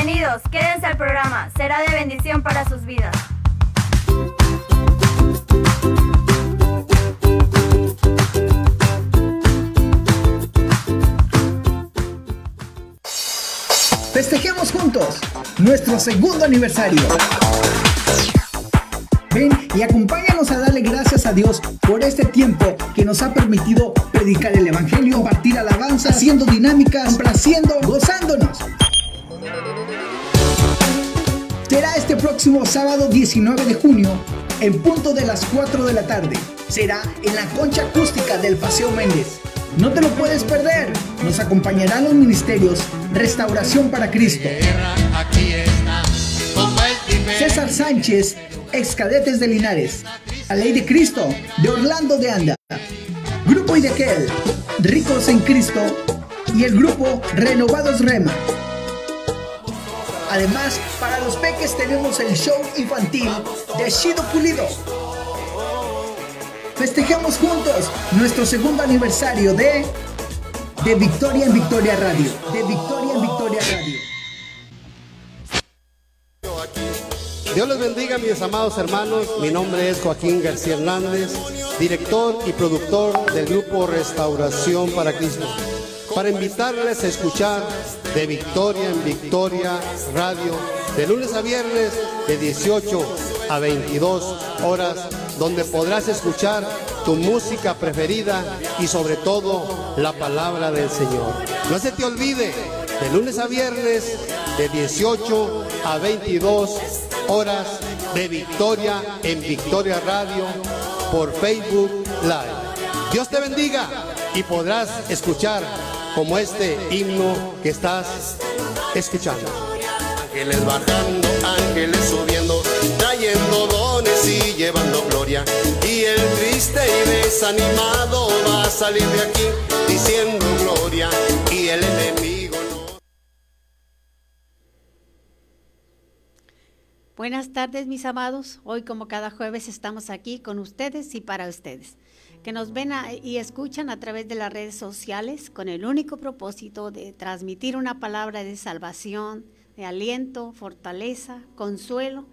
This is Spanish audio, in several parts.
Bienvenidos, quédense al programa, será de bendición para sus vidas. Festejemos juntos nuestro segundo aniversario. Ven y acompáñanos a darle gracias a Dios por este tiempo que nos ha permitido predicar el Evangelio, compartir alabanza, haciendo dinámicas, complaciendo, gozándonos. Será este próximo sábado 19 de junio en punto de las 4 de la tarde. Será en la concha acústica del Paseo Méndez. No te lo puedes perder. Nos acompañarán los ministerios Restauración para Cristo. César Sánchez, ex cadetes de Linares. A Ley de Cristo, de Orlando de Anda. Grupo Idequel, Ricos en Cristo. Y el grupo Renovados Rema. Además, para los peques tenemos el show infantil de Shido Pulido. Festejemos juntos nuestro segundo aniversario de de Victoria en Victoria Radio. De Victoria en Victoria Radio. Dios les bendiga, mis amados hermanos. Mi nombre es Joaquín García Hernández, director y productor del grupo Restauración para Cristo. Para invitarles a escuchar de Victoria en Victoria Radio, de lunes a viernes, de 18 a 22 horas, donde podrás escuchar tu música preferida y sobre todo la palabra del Señor. No se te olvide, de lunes a viernes, de 18 a 22 horas de Victoria en Victoria Radio por Facebook Live. Dios te bendiga y podrás escuchar como este himno que estás escuchando. Ángeles bajando, ángeles subiendo, trayendo dones y llevando gloria. Y el triste y desanimado va a salir de aquí diciendo gloria. Y el enemigo no. Buenas tardes mis amados. Hoy como cada jueves estamos aquí con ustedes y para ustedes, que nos ven y escuchan a través de las redes sociales con el único propósito de transmitir una palabra de salvación, de aliento, fortaleza, consuelo,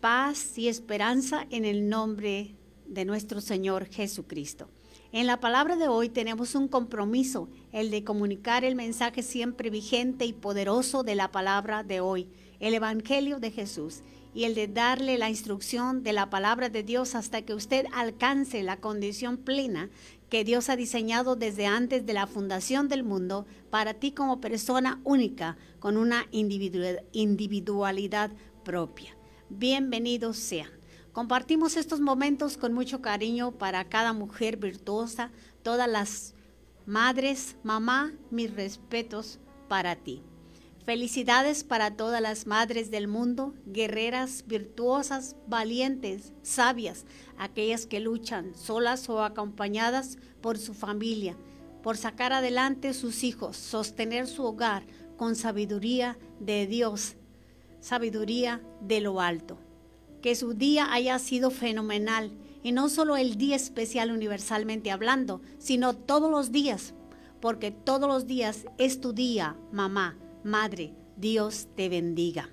paz y esperanza en el nombre de nuestro Señor Jesucristo. En la palabra de hoy tenemos un compromiso, el de comunicar el mensaje siempre vigente y poderoso de la palabra de hoy, el Evangelio de Jesús, y el de darle la instrucción de la palabra de Dios hasta que usted alcance la condición plena que Dios ha diseñado desde antes de la fundación del mundo para ti como persona única, con una individu- individualidad propia. Bienvenidos sean. Compartimos estos momentos con mucho cariño para cada mujer virtuosa, todas las madres, mamá, mis respetos para ti. Felicidades para todas las madres del mundo, guerreras, virtuosas, valientes, sabias, aquellas que luchan solas o acompañadas por su familia, por sacar adelante sus hijos, sostener su hogar con sabiduría de Dios, sabiduría de lo alto. Que su día haya sido fenomenal y no solo el día especial universalmente hablando, sino todos los días, porque todos los días es tu día, mamá, madre, Dios te bendiga.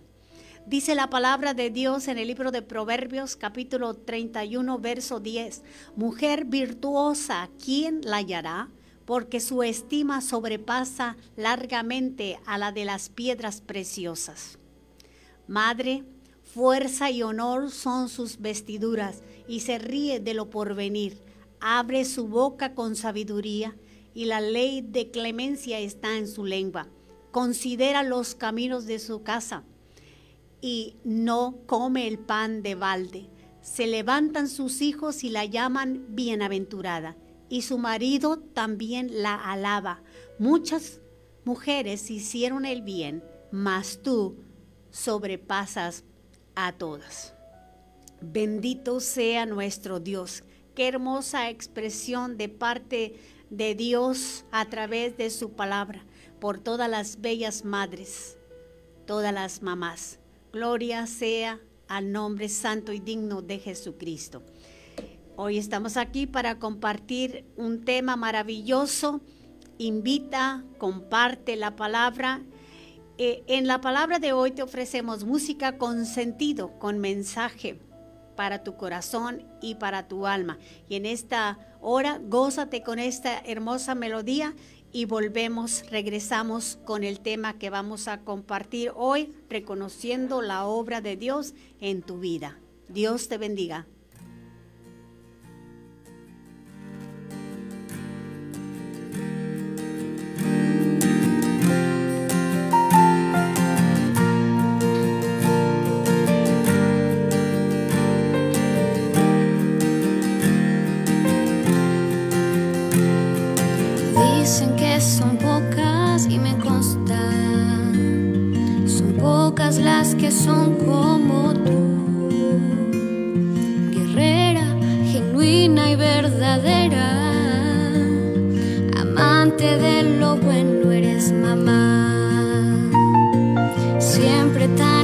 Dice la palabra de Dios en el libro de Proverbios capítulo 31 verso 10, mujer virtuosa, ¿quién la hallará? Porque su estima sobrepasa largamente a la de las piedras preciosas. Madre, fuerza y honor son sus vestiduras y se ríe de lo porvenir. Abre su boca con sabiduría y la ley de clemencia está en su lengua. Considera los caminos de su casa y no come el pan de balde. Se levantan sus hijos y la llaman bienaventurada y su marido también la alaba. Muchas mujeres hicieron el bien, mas tú sobrepasas a todas. Bendito sea nuestro Dios. Qué hermosa expresión de parte de Dios a través de su palabra por todas las bellas madres, todas las mamás. Gloria sea al nombre santo y digno de Jesucristo. Hoy estamos aquí para compartir un tema maravilloso. Invita, comparte la palabra Eh, en la palabra de hoy te ofrecemos música con sentido, con mensaje para tu corazón y para tu alma. Y en esta hora, gózate con esta hermosa melodía y volvemos, regresamos con el tema que vamos a compartir hoy, reconociendo la obra de Dios en tu vida. Dios te bendiga. Las que son como tú, guerrera, genuina y verdadera, amante de lo bueno eres mamá, siempre tan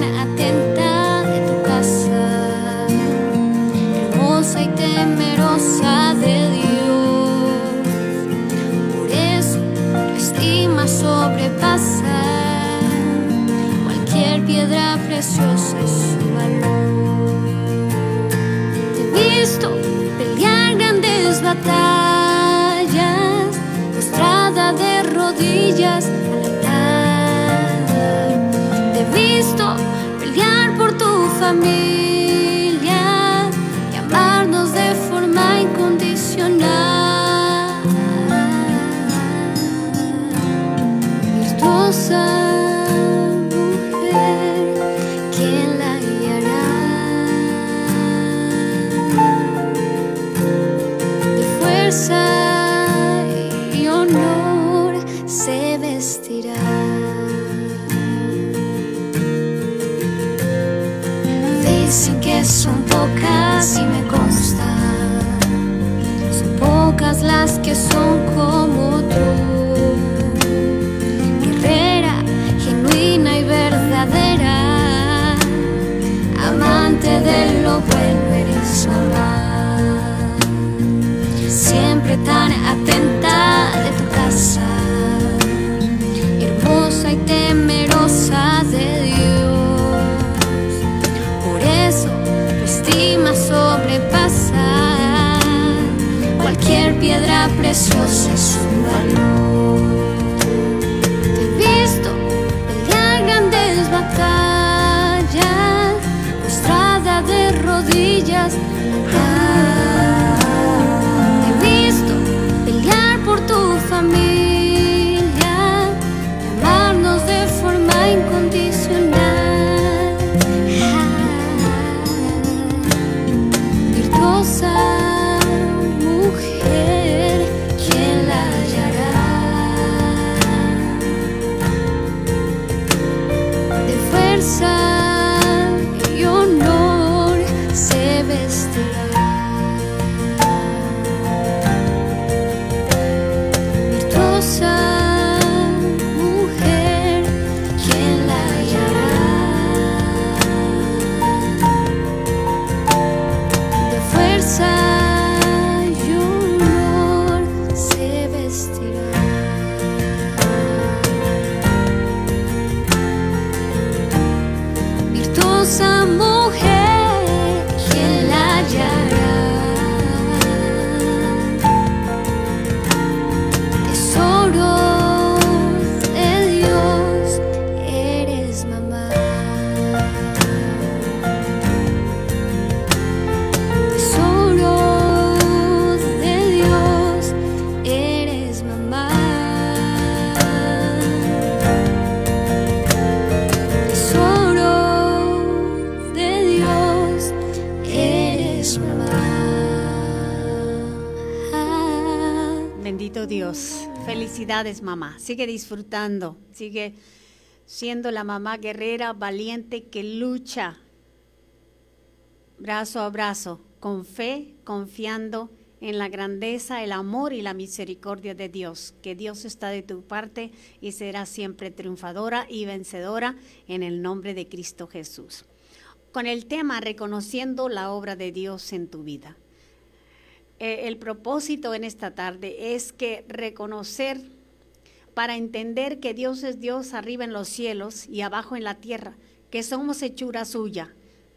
preciosa es su valor. Te he visto pelear grandes batallas, postrada de rodillas. Mamá. Sigue disfrutando, sigue siendo la mamá guerrera, valiente, que lucha brazo a brazo, con fe, confiando en la grandeza, el amor y la misericordia de Dios. Que Dios está de tu parte y será siempre triunfadora y vencedora en el nombre de Cristo Jesús. Con el tema reconociendo la obra de Dios en tu vida. Eh, el propósito en esta tarde es que reconocer para entender que Dios es Dios arriba en los cielos y abajo en la tierra, que somos hechura suya.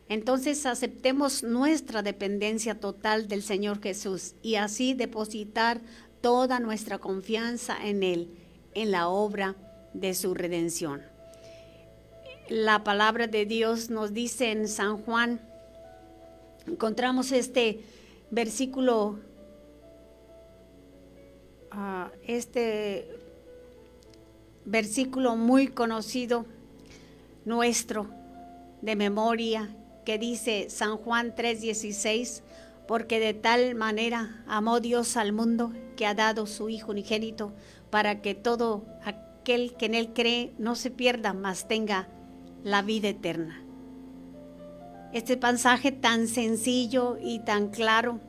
Entonces aceptemos nuestra dependencia total del Señor Jesús y así depositar toda nuestra confianza en Él, en la obra de su redención. La palabra de Dios nos dice en San Juan, encontramos este versículo, uh, este versículo muy conocido nuestro de memoria que dice San Juan 3:16, porque de tal manera amó Dios al mundo que ha dado su Hijo unigénito para que todo aquel que en Él cree no se pierda, mas tenga la vida eterna. Este pasaje tan sencillo y tan claro,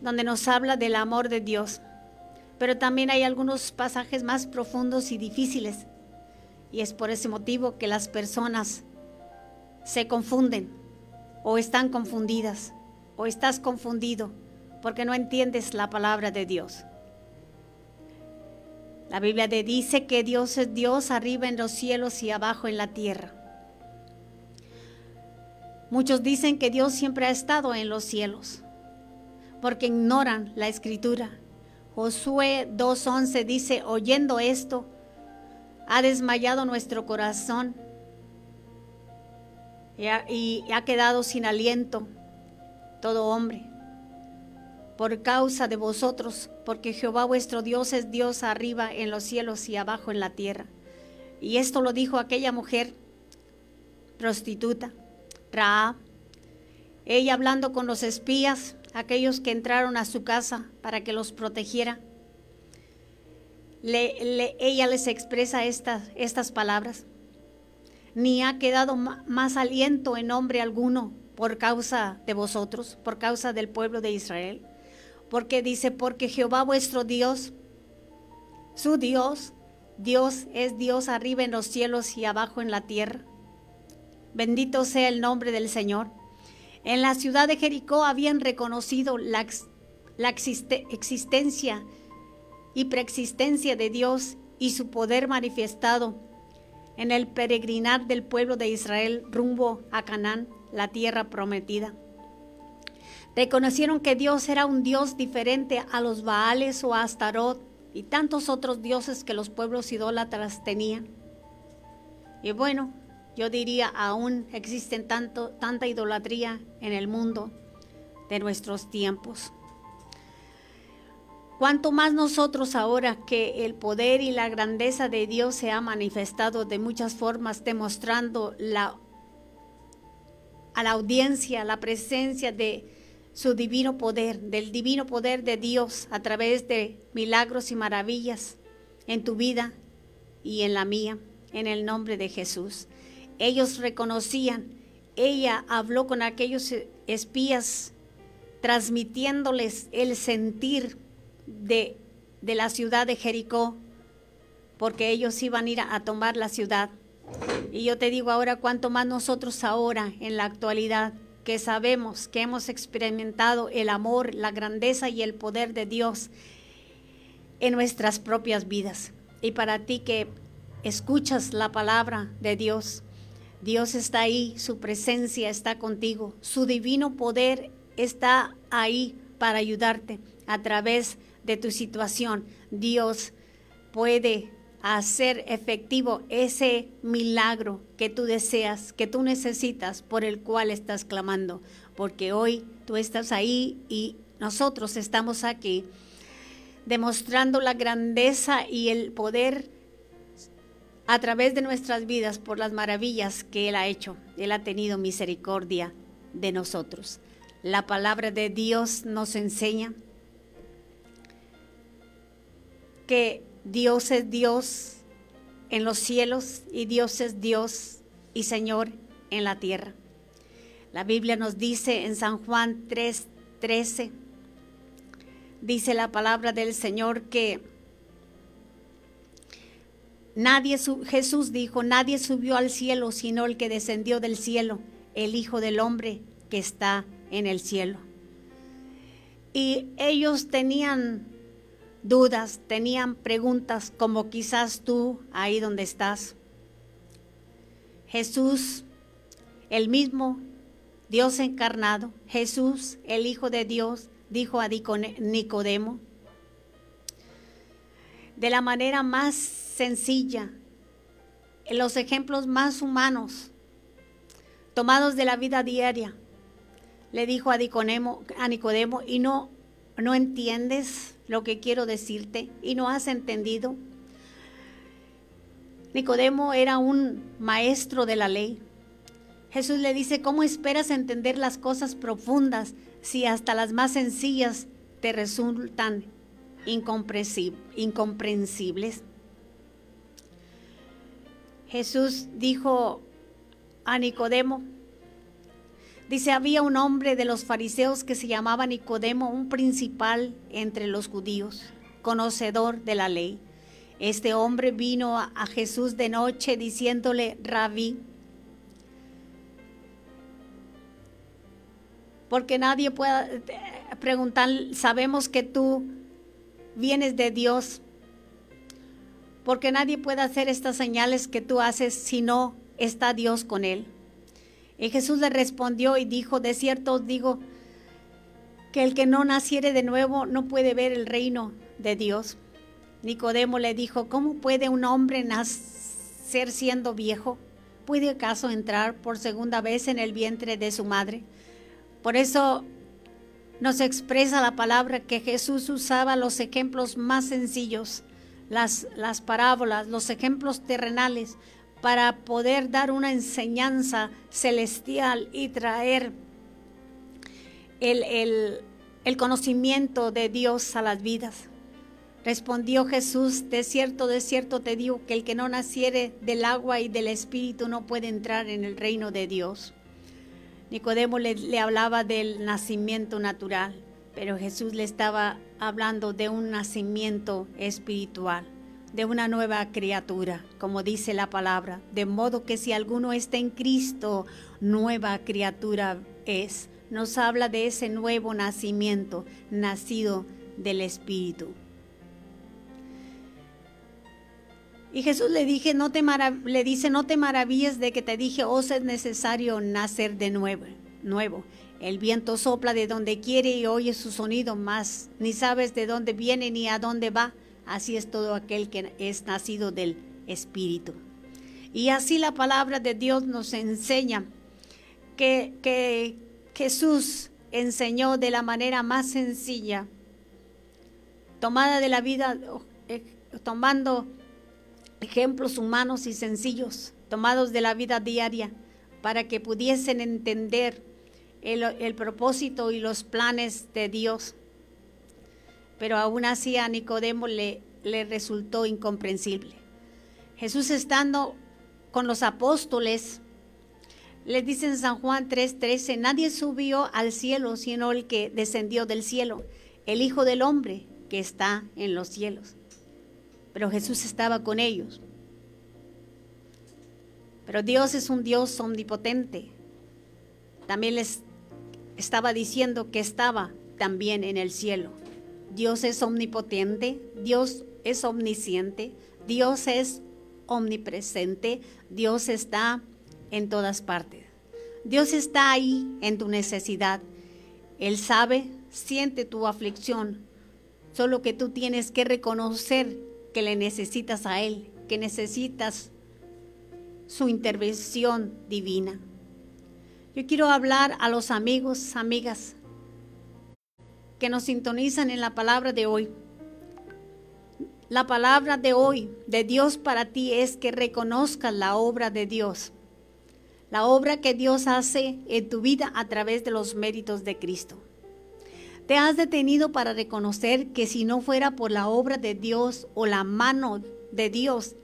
donde nos habla del amor de Dios, pero también hay algunos pasajes más profundos y difíciles. Y es por ese motivo que las personas se confunden o están confundidas o estás confundido porque no entiendes la palabra de Dios. La Biblia te dice que Dios es Dios arriba en los cielos y abajo en la tierra. Muchos dicen que Dios siempre ha estado en los cielos porque ignoran la escritura. Josué 2.11 dice, oyendo esto, ha desmayado nuestro corazón y ha, y ha quedado sin aliento todo hombre. Por causa de vosotros, porque Jehová vuestro Dios es Dios arriba en los cielos y abajo en la tierra. Y esto lo dijo aquella mujer prostituta, Raab, ella hablando con los espías aquellos que entraron a su casa para que los protegiera. ella les expresa estas, estas palabras. Ni ha quedado más aliento en nombre alguno por causa de vosotros, por causa del pueblo de Israel. Porque dice, porque Jehová vuestro Dios, su Dios, Dios es Dios arriba en los cielos y abajo en la tierra. Bendito sea el nombre del Señor. En la ciudad de Jericó habían reconocido la, existencia y preexistencia de Dios y su poder manifestado en el peregrinar del pueblo de Israel rumbo a Canaán, la tierra prometida. Reconocieron que Dios era un Dios diferente a los Baales o a Astarot y tantos otros dioses que los pueblos idólatras tenían. Y bueno, yo diría, aún existen tanto, tanta idolatría en el mundo de nuestros tiempos. Cuanto más nosotros ahora que el poder y la grandeza de Dios se ha manifestado de muchas formas, demostrando a la audiencia la presencia de su divino poder, del divino poder de Dios a través de milagros y maravillas en tu vida y en la mía, en el nombre de Jesús. Ellos reconocían, ella habló con aquellos espías, transmitiéndoles el sentir de, de la ciudad de Jericó, porque ellos iban a ir a, a tomar la ciudad. Y yo te digo ahora, cuánto más nosotros ahora, en la actualidad, que sabemos que hemos experimentado el amor, la grandeza y el poder de Dios en nuestras propias vidas. Y para ti que escuchas la palabra de Dios, Dios está ahí, su presencia está contigo, su divino poder está ahí para ayudarte a través de tu situación. Dios puede hacer efectivo ese milagro que tú deseas, que tú necesitas, por el cual estás clamando, porque hoy tú estás ahí y nosotros estamos aquí demostrando la grandeza y el poder a través de nuestras vidas por las maravillas que Él ha hecho. Él ha tenido misericordia de nosotros. La palabra de Dios nos enseña que Dios es Dios en los cielos y Dios es Dios y Señor en la tierra. La Biblia nos dice en San Juan 3:13, dice la palabra del Señor que Nadie Jesús dijo, nadie subió al cielo sino el que descendió del cielo, el Hijo del Hombre que está en el cielo. Y ellos tenían dudas, tenían preguntas como quizás tú ahí donde estás. Jesús, el mismo Dios encarnado, Jesús, el Hijo de Dios, dijo a Nicodemo, de la manera más sencilla, en los ejemplos más humanos, tomados de la vida diaria, le dijo a a Nicodemo y no, no entiendes lo que quiero decirte y no has entendido. Nicodemo era un maestro de la ley. Jesús le dice, ¿cómo esperas entender las cosas profundas si hasta las más sencillas te resultan incomprensibles? Jesús dijo a Nicodemo, dice, había un hombre de los fariseos que se llamaba Nicodemo, un principal entre los judíos, conocedor de la ley. Este hombre vino a Jesús de noche diciéndole, rabí, porque nadie puede eh, preguntar, sabemos que tú vienes de Dios, porque nadie puede hacer estas señales que tú haces si no está Dios con él. Y Jesús le respondió y dijo, de cierto os digo, que el que no naciere de nuevo no puede ver el reino de Dios. Nicodemo le dijo, ¿cómo puede un hombre nacer siendo viejo? ¿Puede acaso entrar por segunda vez en el vientre de su madre? Por eso nos expresa la palabra que Jesús usaba los ejemplos más sencillos, las, las parábolas, los ejemplos terrenales, para poder dar una enseñanza celestial y traer el, el, el conocimiento de Dios a las vidas. Respondió Jesús, de cierto, de cierto te digo que el que no naciere del agua y del espíritu no puede entrar en el reino de Dios. Nicodemo le, hablaba del nacimiento natural, pero Jesús le estaba hablando de un nacimiento espiritual, de una nueva criatura, como dice la palabra. De modo que si alguno está en Cristo, nueva criatura es. Nos habla de ese nuevo nacimiento, nacido del Espíritu. Y Jesús le, dije, no te dice, no te maravilles de que te dije, os es necesario nacer de nuevo, nuevo. El viento sopla de donde quiere y oye su sonido, más ni sabes de dónde viene ni a dónde va. Así es todo aquel que es nacido del Espíritu. Y así la palabra de Dios nos enseña que, Jesús enseñó de la manera más sencilla, tomada de la vida, eh, tomando ejemplos humanos y sencillos tomados de la vida diaria para que pudiesen entender el, propósito y los planes de Dios. Pero aún así a Nicodemo le, le resultó incomprensible. Jesús estando con los apóstoles, le dice en San Juan 3:13, nadie subió al cielo sino el que descendió del cielo, el Hijo del Hombre que está en los cielos pero Jesús estaba con ellos. Pero Dios es un Dios omnipotente. También les estaba diciendo que estaba también en el cielo. Dios es omnipotente, Dios es omnisciente, Dios es omnipresente, Dios está en todas partes. Dios está ahí en tu necesidad. Él sabe, siente tu aflicción, solo que tú tienes que reconocer que le necesitas a Él, que necesitas su intervención divina. Yo quiero hablar a los amigos, amigas que nos sintonizan en la palabra de hoy. La palabra de hoy de Dios para ti es que reconozcas la obra de Dios, la obra que Dios hace en tu vida a través de los méritos de Cristo. Te has detenido para reconocer que si no fuera por la obra de Dios o la mano de Dios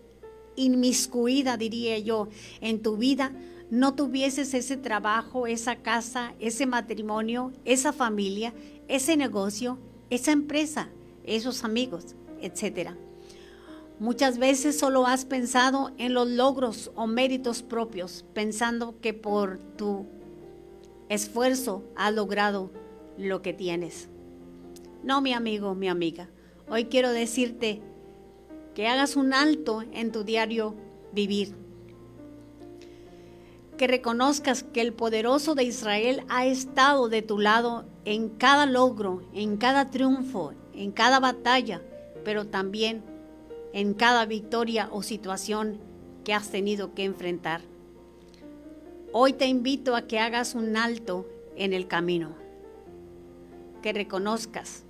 inmiscuida, diría yo, en tu vida, no tuvieses ese trabajo, esa casa, ese matrimonio, esa familia, ese negocio, esa empresa, esos amigos, etc. Muchas veces solo has pensado en los logros o méritos propios, pensando que por tu esfuerzo has logrado lo que tienes. No, mi amigo, mi amiga. Hoy quiero decirte que hagas un alto en tu diario vivir. Que reconozcas que el poderoso de Israel ha estado de tu lado en cada logro, en cada triunfo, en cada batalla, pero también en cada victoria o situación que has tenido que enfrentar. Hoy te invito a que hagas un alto en el camino, que reconozcas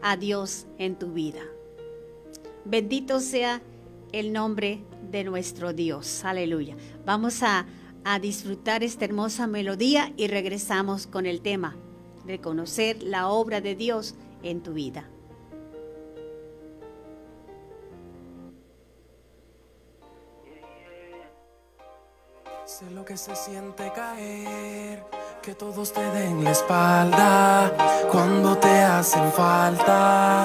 a Dios en tu vida. Bendito sea el nombre de nuestro Dios. Aleluya. Vamos a, a disfrutar esta hermosa melodía y regresamos con el tema, reconocer la obra de Dios en tu vida. Sé lo que se siente caer, que todos te den la espalda cuando te hacen falta.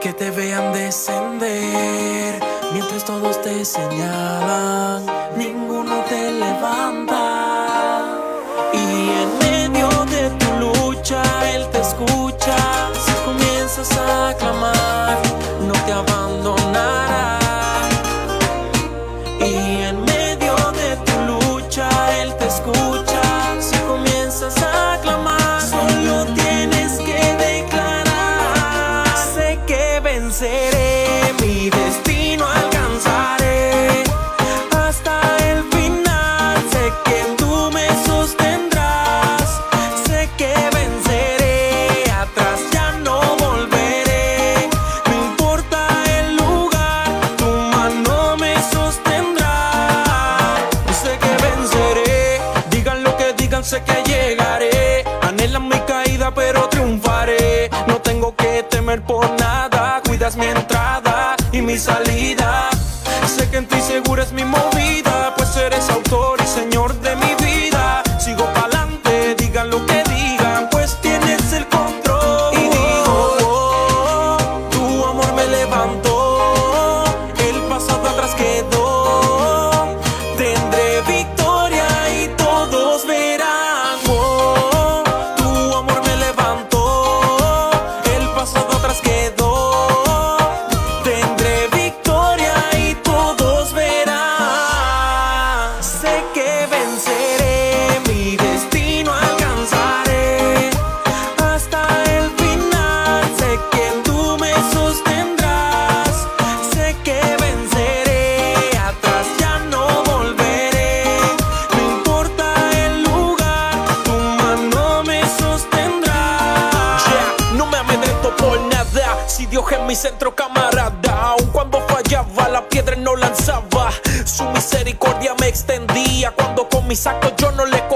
Que te vean descender mientras todos te señalan, ninguno te levanta. Y en medio de tu lucha, Él te escucha. Si comienzas a clamar,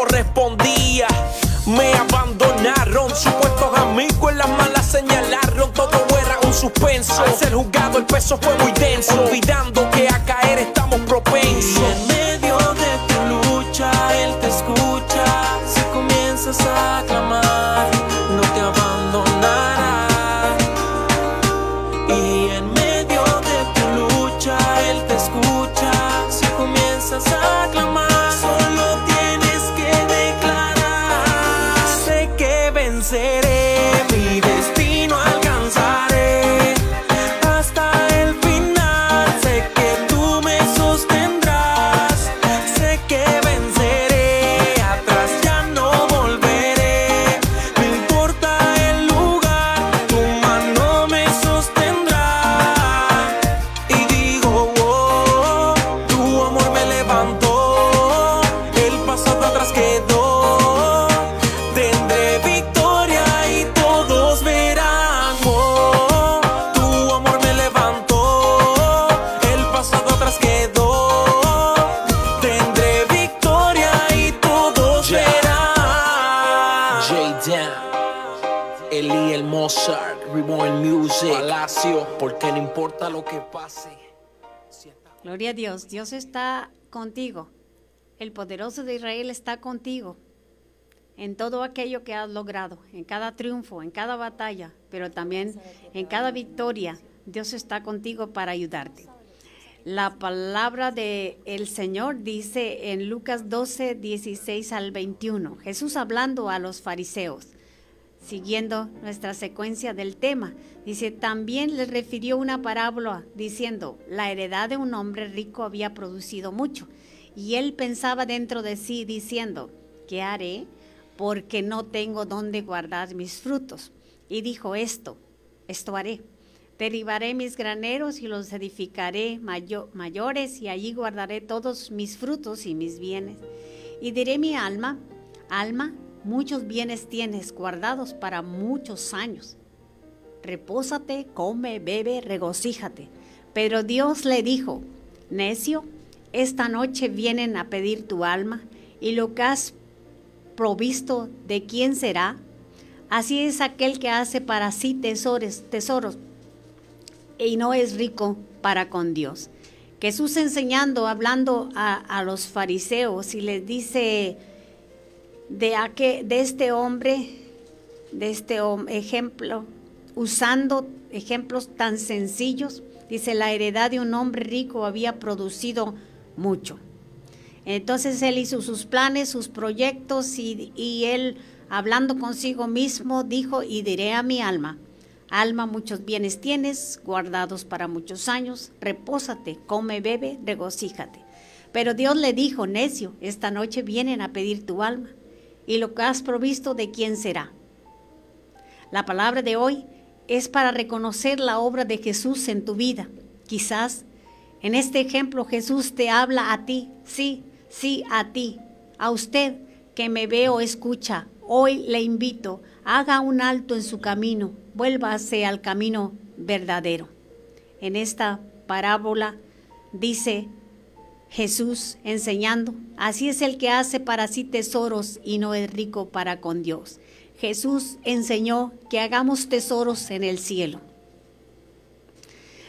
correspondía. Me abandonaron, supuestos amigos en las malas señalaron. Todo era un suspenso. Al ser juzgado, el peso fue muy denso. Olvidando que a caer estamos propensos. Gloria a Dios, Dios está contigo. El poderoso de Israel está contigo en todo aquello que has logrado, en cada triunfo, en cada batalla, pero también en cada victoria. Dios está contigo para ayudarte. La palabra del el Señor dice en Lucas 12, 16 al 21, Jesús hablando a los fariseos, siguiendo nuestra secuencia del tema. Dice, también les refirió una parábola diciendo, la heredad de un hombre rico había producido mucho. Y él pensaba dentro de sí diciendo, ¿qué haré? Porque no tengo dónde guardar mis frutos. Y dijo esto, esto haré. Derribaré mis graneros y los edificaré mayores y allí guardaré todos mis frutos y mis bienes. Y diré mi alma, alma, muchos bienes tienes guardados para muchos años. Repósate, come, bebe, regocíjate. Pero Dios le dijo, necio, esta noche vienen a pedir tu alma y lo que has provisto, ¿de quién será? Así es aquel que hace para sí tesoros, tesoros y no es rico para con Dios. Jesús enseñando, hablando a, los fariseos y les dice de, de este hombre, de este ejemplo, usando ejemplos tan sencillos, dice, la heredad de un hombre rico había producido mucho. Entonces él hizo sus planes, sus proyectos y, y él, hablando consigo mismo, dijo, y diré a mi alma, Alma, muchos bienes tienes, guardados para muchos años, repósate, come, bebe, regocíjate. Pero Dios le dijo, necio, esta noche vienen a pedir tu alma, y lo que has provisto de quién será. La palabra de hoy es para reconocer la obra de Jesús en tu vida. Quizás en este ejemplo Jesús te habla a ti, sí, sí, a ti, a usted que me ve o escucha. Hoy le invito, haga un alto en su camino, vuélvase al camino verdadero. En esta parábola dice Jesús enseñando, así es el que hace para sí tesoros y no es rico para con Dios. Jesús enseñó que hagamos tesoros en el cielo.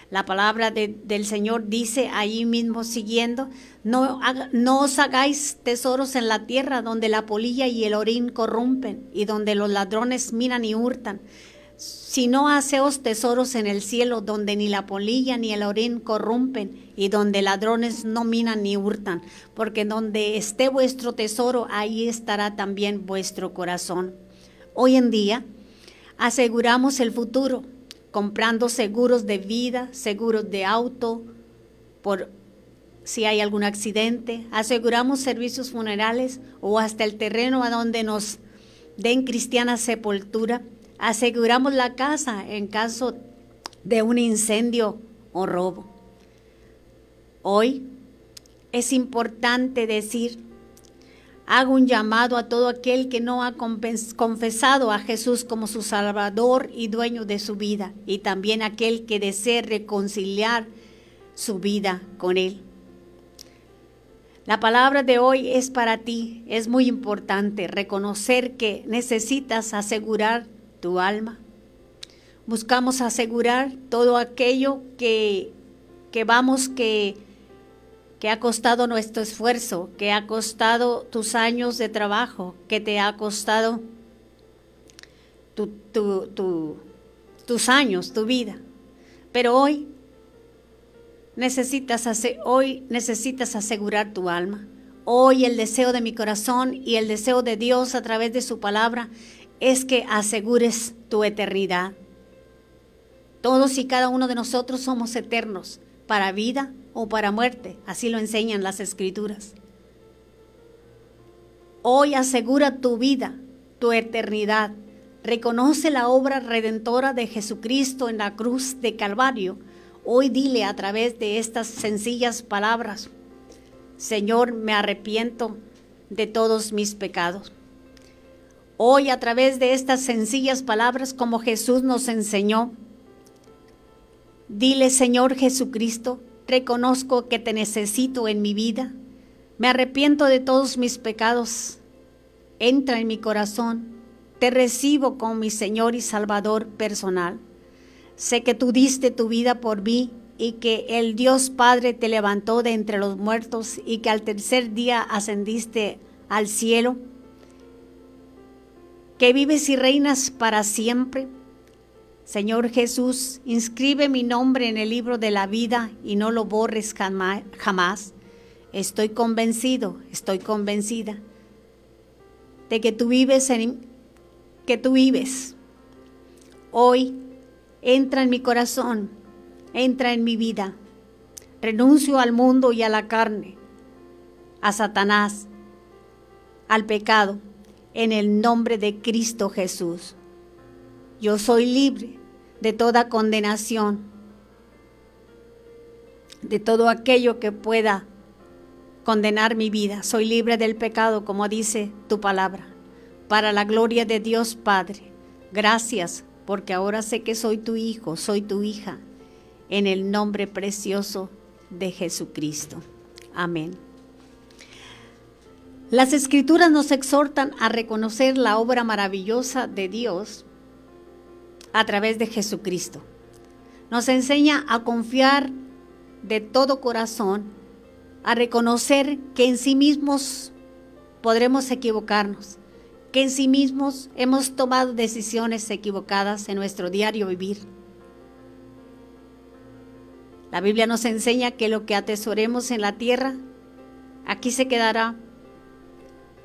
La palabra del Señor dice ahí mismo siguiendo, no, no os hagáis tesoros en la tierra donde la polilla y el orín corrompen y donde los ladrones miran y hurtan, sino haceos tesoros en el cielo donde ni la polilla ni el orín corrompen y donde ladrones no minan ni hurtan, porque donde esté vuestro tesoro, ahí estará también vuestro corazón. Hoy en día aseguramos el futuro comprando seguros de vida, seguros de auto, por si hay algún accidente, aseguramos servicios funerales o hasta el terreno a donde nos den cristiana sepultura aseguramos la casa en caso de un incendio o robo. Hoy es importante decir, hago un llamado a todo aquel que no ha confesado a Jesús como su Salvador y dueño de su vida, y también aquel que desee reconciliar su vida con Él. La palabra de hoy es para ti, es muy importante reconocer que necesitas asegurar tu alma. Buscamos asegurar todo aquello que, que vamos que, que ha costado nuestro esfuerzo, que ha costado tus años de trabajo, que te ha costado tus años, tu vida. Pero hoy necesitas, hoy necesitas asegurar tu alma. Hoy el deseo de mi corazón y el deseo de Dios a través de su palabra es que asegures tu eternidad. Todos y cada uno de nosotros somos eternos, para vida o para muerte, así lo enseñan las escrituras. Hoy asegura tu vida, tu eternidad. Reconoce la obra redentora de Jesucristo en la cruz de Calvario. Hoy dile a través de estas sencillas palabras, Señor, me arrepiento de todos mis pecados. Hoy a través de estas sencillas palabras como Jesús nos enseñó, dile Señor Jesucristo, reconozco que te necesito en mi vida, me arrepiento de todos mis pecados, entra en mi corazón, te recibo como mi Señor y Salvador personal. Sé que tú diste tu vida por mí y que el Dios Padre te levantó de entre los muertos y que al tercer día ascendiste al cielo que vives y reinas para siempre. Señor Jesús, inscribe mi nombre en el libro de la vida y no lo borres jamás. Estoy convencido, estoy convencida de que tú vives en, que tú vives. Hoy entra en mi corazón, entra en mi vida. Renuncio al mundo y a la carne, a Satanás, al pecado, en el nombre de Cristo Jesús. Yo soy libre de toda condenación, de todo aquello que pueda condenar mi vida. Soy libre del pecado, como dice tu palabra, para la gloria de Dios Padre. Gracias, porque ahora sé que soy tu hijo, soy tu hija, en el nombre precioso de Jesucristo. Amén. Las escrituras nos exhortan a reconocer la obra maravillosa de Dios a través de Jesucristo. Nos enseña a confiar de todo corazón, a reconocer que en sí mismos podremos equivocarnos, que en sí mismos hemos tomado decisiones equivocadas en nuestro diario vivir. La Biblia nos enseña que lo que atesoremos en la tierra, aquí se quedará.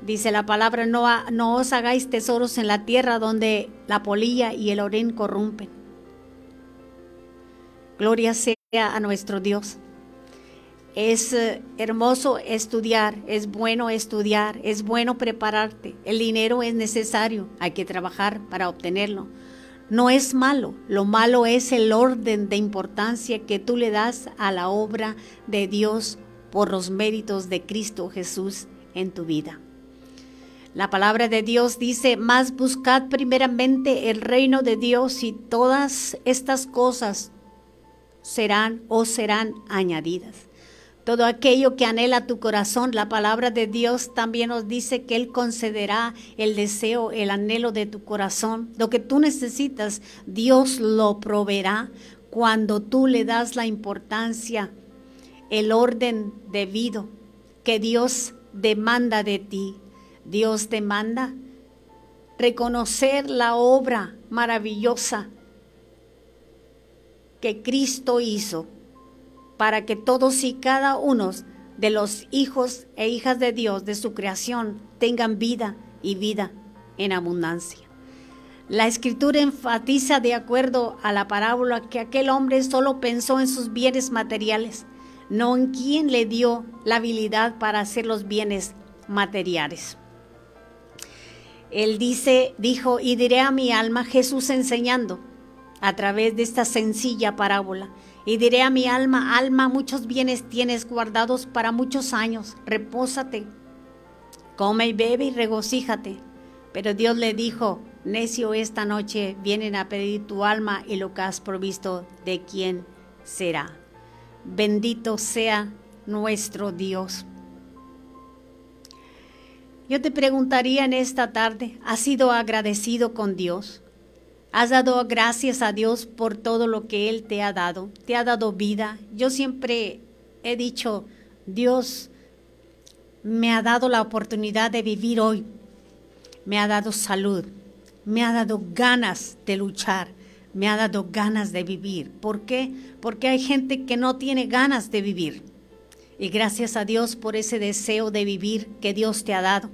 Dice la palabra, no, no os hagáis tesoros en la tierra donde la polilla y el orín corrompen. Gloria sea a nuestro Dios. Es eh, hermoso estudiar, es bueno estudiar, es bueno prepararte. El dinero es necesario, hay que trabajar para obtenerlo. No es malo, lo malo es el orden de importancia que tú le das a la obra de Dios por los méritos de Cristo Jesús en tu vida. La palabra de Dios dice, más buscad primeramente el reino de Dios y todas estas cosas serán o serán añadidas. Todo aquello que anhela tu corazón, la palabra de Dios también nos dice que Él concederá el deseo, el anhelo de tu corazón. Lo que tú necesitas, Dios lo proveerá cuando tú le das la importancia, el orden debido que Dios demanda de ti. Dios demanda reconocer la obra maravillosa que Cristo hizo para que todos y cada uno de los hijos e hijas de Dios de su creación tengan vida y vida en abundancia. La escritura enfatiza de acuerdo a la parábola que aquel hombre solo pensó en sus bienes materiales, no en quien le dio la habilidad para hacer los bienes materiales. Él dice, dijo, y diré a mi alma, Jesús enseñando a través de esta sencilla parábola, y diré a mi alma, alma, muchos bienes tienes guardados para muchos años, repósate, come y bebe y regocíjate. Pero Dios le dijo, necio, esta noche vienen a pedir tu alma y lo que has provisto, ¿de quién será? Bendito sea nuestro Dios. Yo te preguntaría en esta tarde, ¿has sido agradecido con Dios? ¿Has dado gracias a Dios por todo lo que Él te ha dado? Te ha dado vida. Yo siempre he dicho, Dios me ha dado la oportunidad de vivir hoy. Me ha dado salud. Me ha dado ganas de luchar. Me ha dado ganas de vivir. ¿Por qué? Porque hay gente que no tiene ganas de vivir. Y gracias a Dios por ese deseo de vivir que Dios te ha dado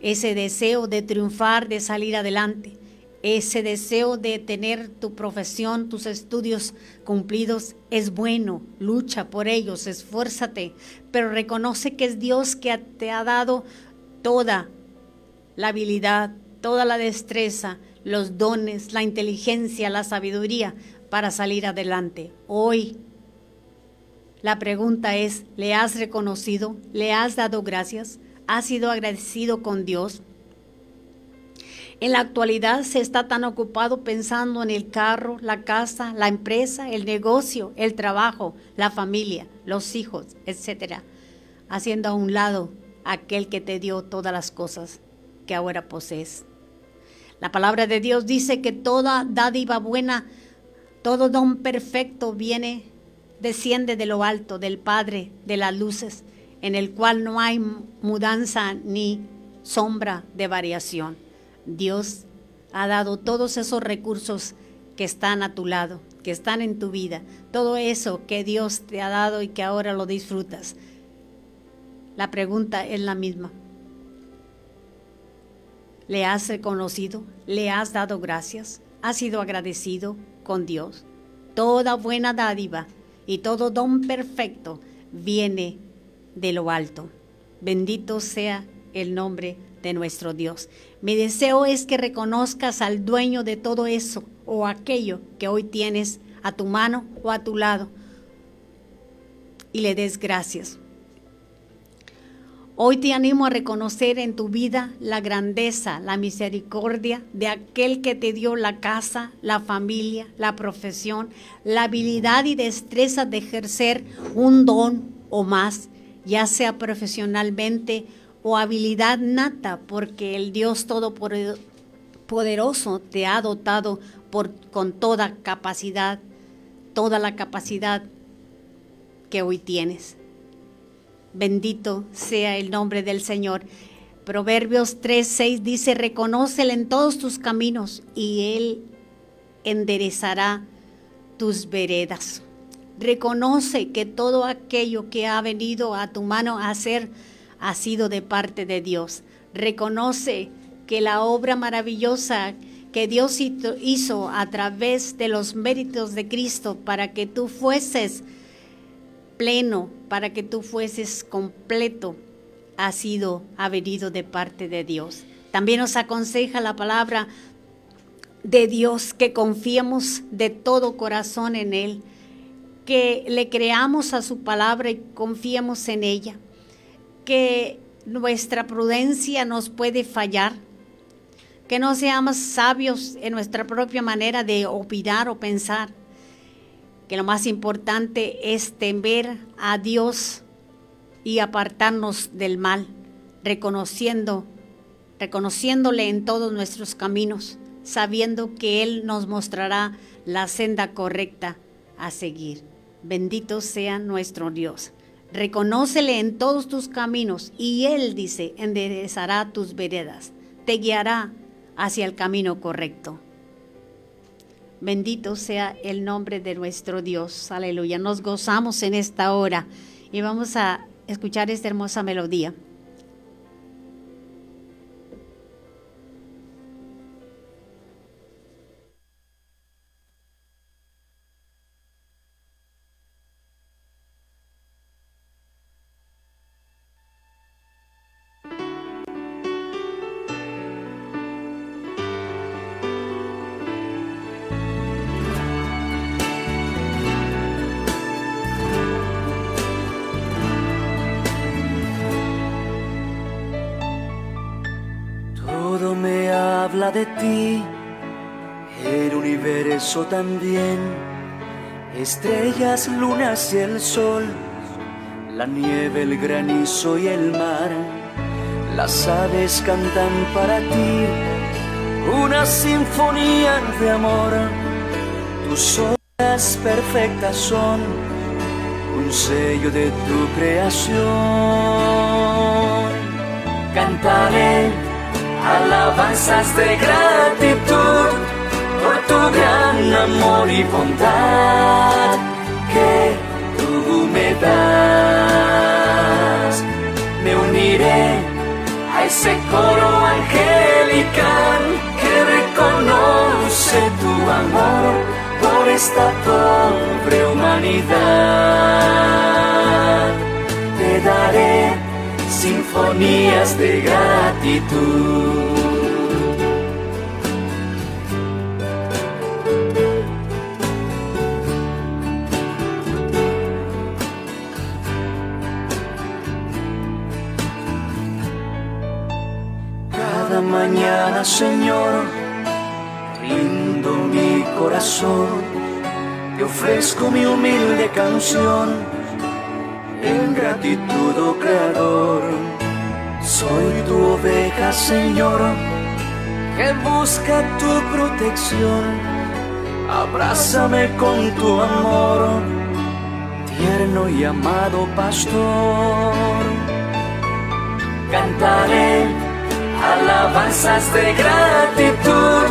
ese deseo de triunfar, de salir adelante, ese deseo de tener tu profesión, tus estudios cumplidos, es bueno, lucha por ellos, esfuérzate, pero reconoce que es Dios que te ha dado toda la habilidad, toda la destreza, los dones, la inteligencia, la sabiduría para salir adelante. Hoy la pregunta es, ¿le has reconocido? ¿Le has dado gracias? ha sido agradecido con Dios. En la actualidad se está tan ocupado pensando en el carro, la casa, la empresa, el negocio, el trabajo, la familia, los hijos, etcétera, haciendo a un lado aquel que te dio todas las cosas que ahora posees. La palabra de Dios dice que toda dádiva buena, todo don perfecto viene, desciende de lo alto, del Padre de las luces en el cual no hay mudanza ni sombra de variación. Dios ha dado todos esos recursos que están a tu lado, que están en tu vida, todo eso que Dios te ha dado y que ahora lo disfrutas. La pregunta es la misma. le has reconocido, le has dado gracias, has sido agradecido con Dios. Toda buena dádiva y todo don perfecto viene de lo alto. Bendito sea el nombre de nuestro Dios. Mi deseo es que reconozcas al dueño de todo eso o aquello que hoy tienes a tu mano o a tu lado y le des gracias. Hoy te animo a reconocer en tu vida la grandeza, la misericordia de aquel que te dio la casa, la familia, la profesión, la habilidad y destreza de ejercer un don o más, ya sea profesionalmente o habilidad nata, porque el Dios Todopoderoso te ha dotado por, con toda capacidad, toda la capacidad que hoy tienes. Bendito sea el nombre del Señor. Proverbios 3:6 dice, reconócele en todos tus caminos y Él enderezará tus veredas. Reconoce que todo aquello que ha venido a tu mano a hacer ha sido de parte de Dios. Reconoce que la obra maravillosa que Dios hizo a través de los méritos de Cristo para que tú fueses pleno, para que tú fueses completo, ha sido, ha venido de parte de Dios. También nos aconseja la palabra de Dios que confiemos de todo corazón en Él, que le creamos a su palabra y confiemos en ella, que nuestra prudencia nos puede fallar, que no seamos sabios en nuestra propia manera de opinar o pensar, que lo más importante es temer a Dios y apartarnos del mal, reconociendo, reconociéndole en todos nuestros caminos, sabiendo que Él nos mostrará la senda correcta a seguir. Bendito sea nuestro Dios. Reconócele en todos tus caminos y Él dice, enderezará tus veredas, te guiará hacia el camino correcto. Bendito sea el nombre de nuestro Dios. Aleluya. Nos gozamos en esta hora y vamos a escuchar esta hermosa melodía. También, estrellas, lunas y el sol, la nieve, el granizo y el mar, las aves cantan para ti, una sinfonía de amor, tus obras perfectas son un sello de tu creación. Cantaré alabanzas de gratitud por tu gran amor y bondad que tú me das. Me uniré a ese coro angelical que reconoce tu amor por esta pobre humanidad. Te daré sinfonías de gratitud. Mañana, Señor, rindo mi corazón, te ofrezco mi humilde canción en gratitud, oh Creador. Soy tu oveja, Señor, que busca tu protección. Abrázame con tu amor, tierno y amado pastor. Cantaré alabanzas de gratitud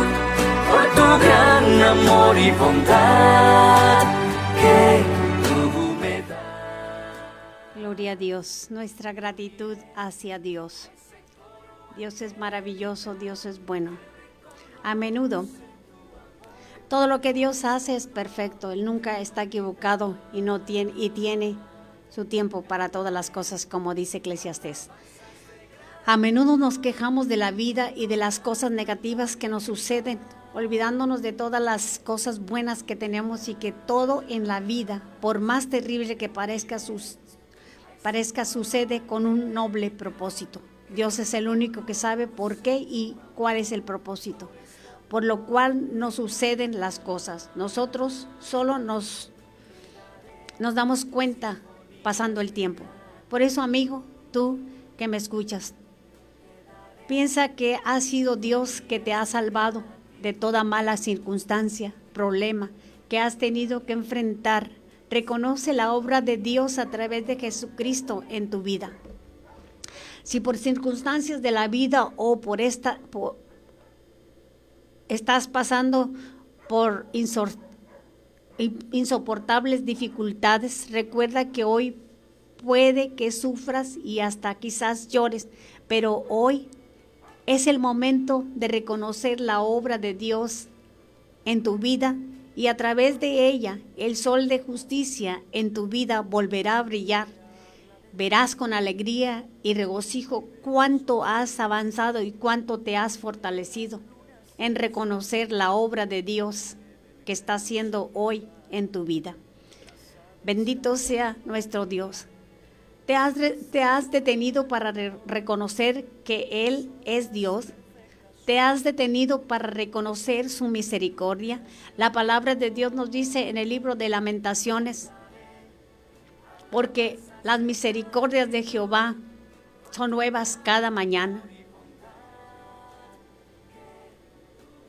por tu gran amor y bondad que Gloria a Dios, nuestra gratitud hacia Dios. Dios es maravilloso, Dios es bueno. A menudo, todo lo que Dios hace es perfecto. Él nunca está equivocado y, no tiene, y tiene su tiempo para todas las cosas, como dice Eclesiastés. A menudo nos quejamos de la vida y de las cosas negativas que nos suceden, olvidándonos de todas las cosas buenas que tenemos y que todo en la vida, por más terrible que parezca, sucede con un noble propósito. Dios es el único que sabe por qué y cuál es el propósito, por lo cual nos suceden las cosas. Nosotros solo nos, nos damos cuenta pasando el tiempo. Por eso, amigo, tú que me escuchas, piensa que ha sido Dios que te ha salvado de toda mala circunstancia, problema que has tenido que enfrentar. Reconoce la obra de Dios a través de Jesucristo en tu vida. Si por circunstancias de la vida o por esta estás pasando por insoportables dificultades, recuerda que hoy puede que sufras y hasta quizás llores, pero hoy es el momento de reconocer la obra de Dios en tu vida y a través de ella el sol de justicia en tu vida volverá a brillar verás con alegría y regocijo cuánto has avanzado y cuánto te has fortalecido en reconocer la obra de Dios que está haciendo hoy en tu vida. Bendito sea nuestro Dios. Te has, te has detenido para reconocer que Él es Dios. Te has detenido para reconocer su misericordia. La palabra de Dios nos dice en el libro de lamentaciones, porque las misericordias de Jehová son nuevas cada mañana.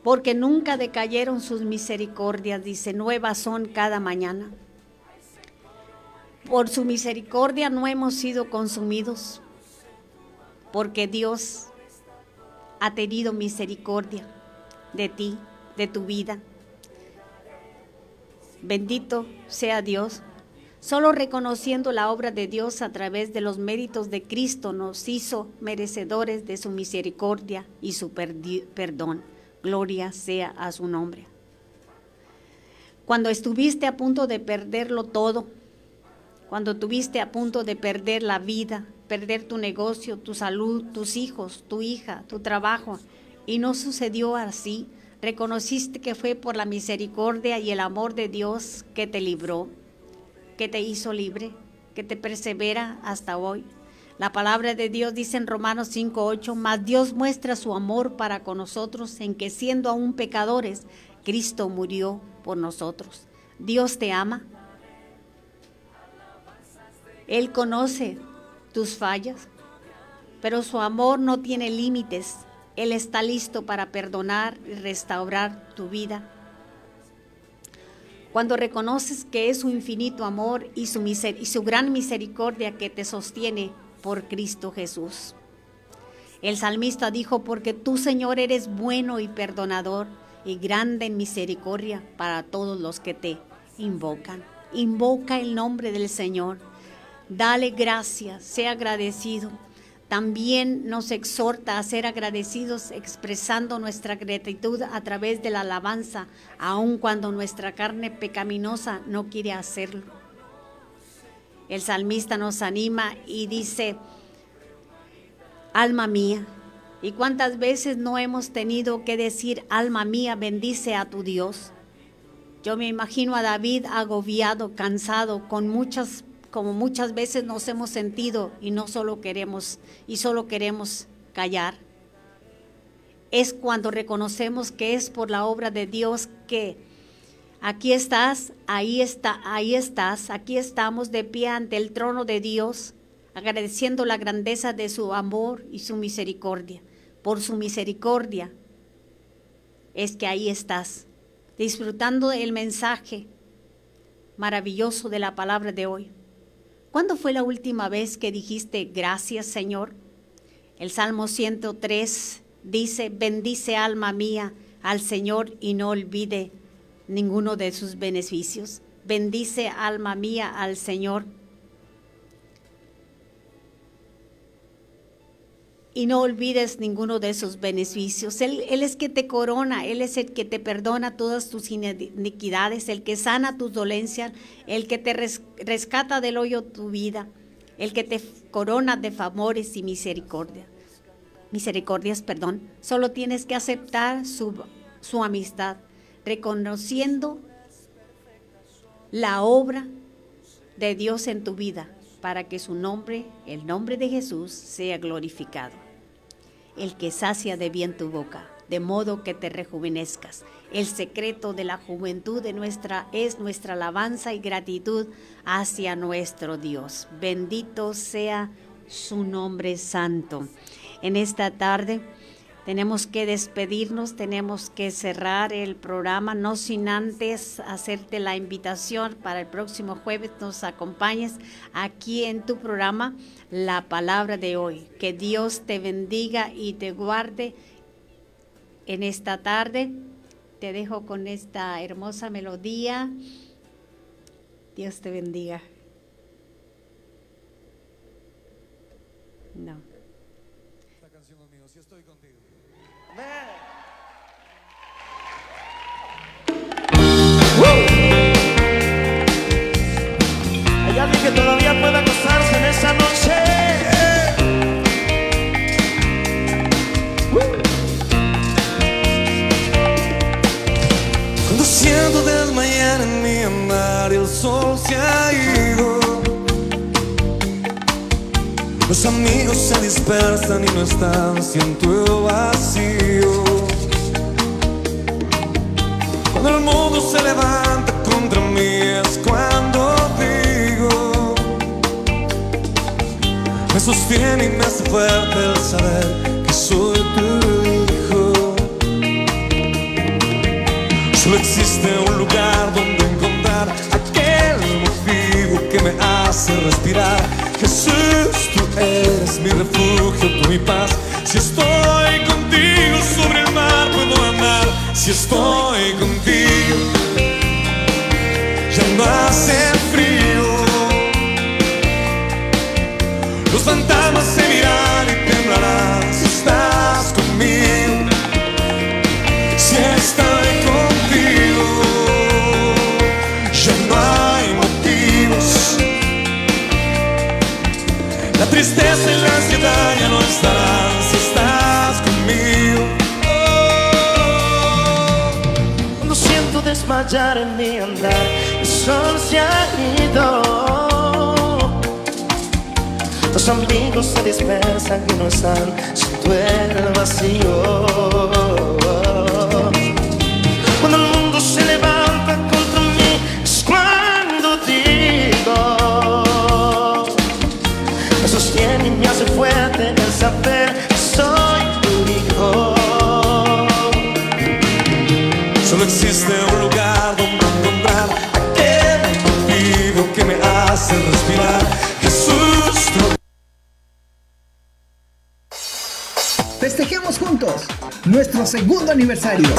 Porque nunca decayeron sus misericordias, dice, nuevas son cada mañana. Por su misericordia no hemos sido consumidos, porque Dios ha tenido misericordia de ti, de tu vida. Bendito sea Dios. Solo reconociendo la obra de Dios a través de los méritos de Cristo nos hizo merecedores de su misericordia y su perdón. Gloria sea a su nombre. Cuando estuviste a punto de perderlo todo, cuando estuviste a punto de perder la vida, perder tu negocio, tu salud, tus hijos, tu hija, tu trabajo, y no sucedió así, reconociste que fue por la misericordia y el amor de Dios que te libró que te hizo libre, que te persevera hasta hoy. La palabra de Dios dice en Romanos 5:8, mas Dios muestra su amor para con nosotros en que siendo aún pecadores, Cristo murió por nosotros. Dios te ama. Él conoce tus fallas, pero su amor no tiene límites. Él está listo para perdonar y restaurar tu vida cuando reconoces que es su infinito amor y su, gran misericordia que te sostiene por Cristo Jesús. El salmista dijo, porque tú Señor eres bueno y perdonador y grande en misericordia para todos los que te invocan. Invoca el nombre del Señor. Dale gracias, sea agradecido también nos exhorta a ser agradecidos expresando nuestra gratitud a través de la alabanza, aun cuando nuestra carne pecaminosa no quiere hacerlo. El salmista nos anima y dice, alma mía, ¿y cuántas veces no hemos tenido que decir, alma mía, bendice a tu Dios? Yo me imagino a David agobiado, cansado, con muchas como muchas veces nos hemos sentido y no solo queremos y solo queremos callar. Es cuando reconocemos que es por la obra de Dios que aquí estás, ahí está, ahí estás, aquí estamos de pie ante el trono de Dios, agradeciendo la grandeza de su amor y su misericordia. Por su misericordia es que ahí estás, disfrutando el mensaje maravilloso de la palabra de hoy. ¿Cuándo fue la última vez que dijiste gracias Señor? El Salmo 103 dice, bendice alma mía al Señor y no olvide ninguno de sus beneficios. Bendice alma mía al Señor y no olvides ninguno de sus beneficios. Él, él, es que te corona, Él es el que te perdona todas tus iniquidades, el que sana tus dolencias, el que te rescata del hoyo tu vida, el que te corona de favores y misericordia. Misericordias, perdón. Solo tienes que aceptar su amistad, reconociendo la obra de Dios en tu vida para que su nombre, el nombre de Jesús, sea glorificado el que sacia de bien tu boca, de modo que te rejuvenezcas. El secreto de la juventud de nuestra es nuestra alabanza y gratitud hacia nuestro Dios. Bendito sea su nombre santo. En esta tarde tenemos que despedirnos, tenemos que cerrar el programa, no sin antes hacerte la invitación para el próximo jueves nos acompañes aquí en tu programa La Palabra de hoy. Que Dios te bendiga y te guarde en esta tarde. Te dejo con esta hermosa melodía. Dios te bendiga. No. Alguien que todavía pueda gozarse en esa noche. Cuando siento desmayar en mi andar y el sol se ha ido. Los amigos se dispersan y no están, siento vacío. Cuando el mundo sostiene y me hace fuerte el saber que soy tu hijo. Solo existe un lugar donde encontrar aquel motivo que me hace respirar. Jesús, tú eres mi refugio, tú mi paz. Si estoy contigo sobre el mar puedo andar. Si estoy contigo ya no hace desmayar en mi andar El sol se ha ido. Los amigos se dispersan y no están Siento el vacío segundo aniversario.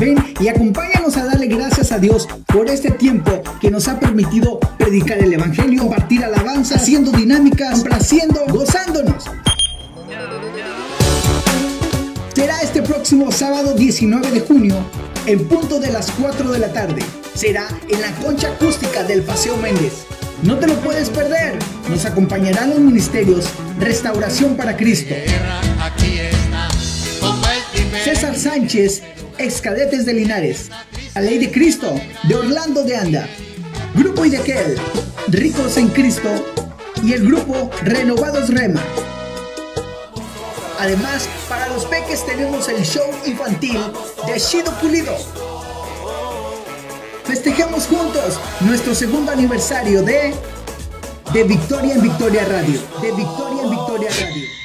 Ven y acompáñanos a darle gracias a Dios por este tiempo que nos ha permitido predicar el Evangelio, compartir alabanza, haciendo dinámicas, complaciendo, gozándonos. Será este próximo sábado 19 de junio en punto de las 4 de la tarde. Será en la concha acústica del Paseo Méndez. No te lo puedes perder. Nos acompañarán los ministerios Restauración para Cristo. César Sánchez, ex cadetes de Linares. La Ley de Cristo, de Orlando de Anda. Grupo Idequel, Ricos en Cristo. Y el grupo Renovados Rema. Además, para los peques tenemos el show infantil de Shido Pulido. Festejemos juntos nuestro segundo aniversario de De Victoria en Victoria Radio. De Victoria en Victoria Radio.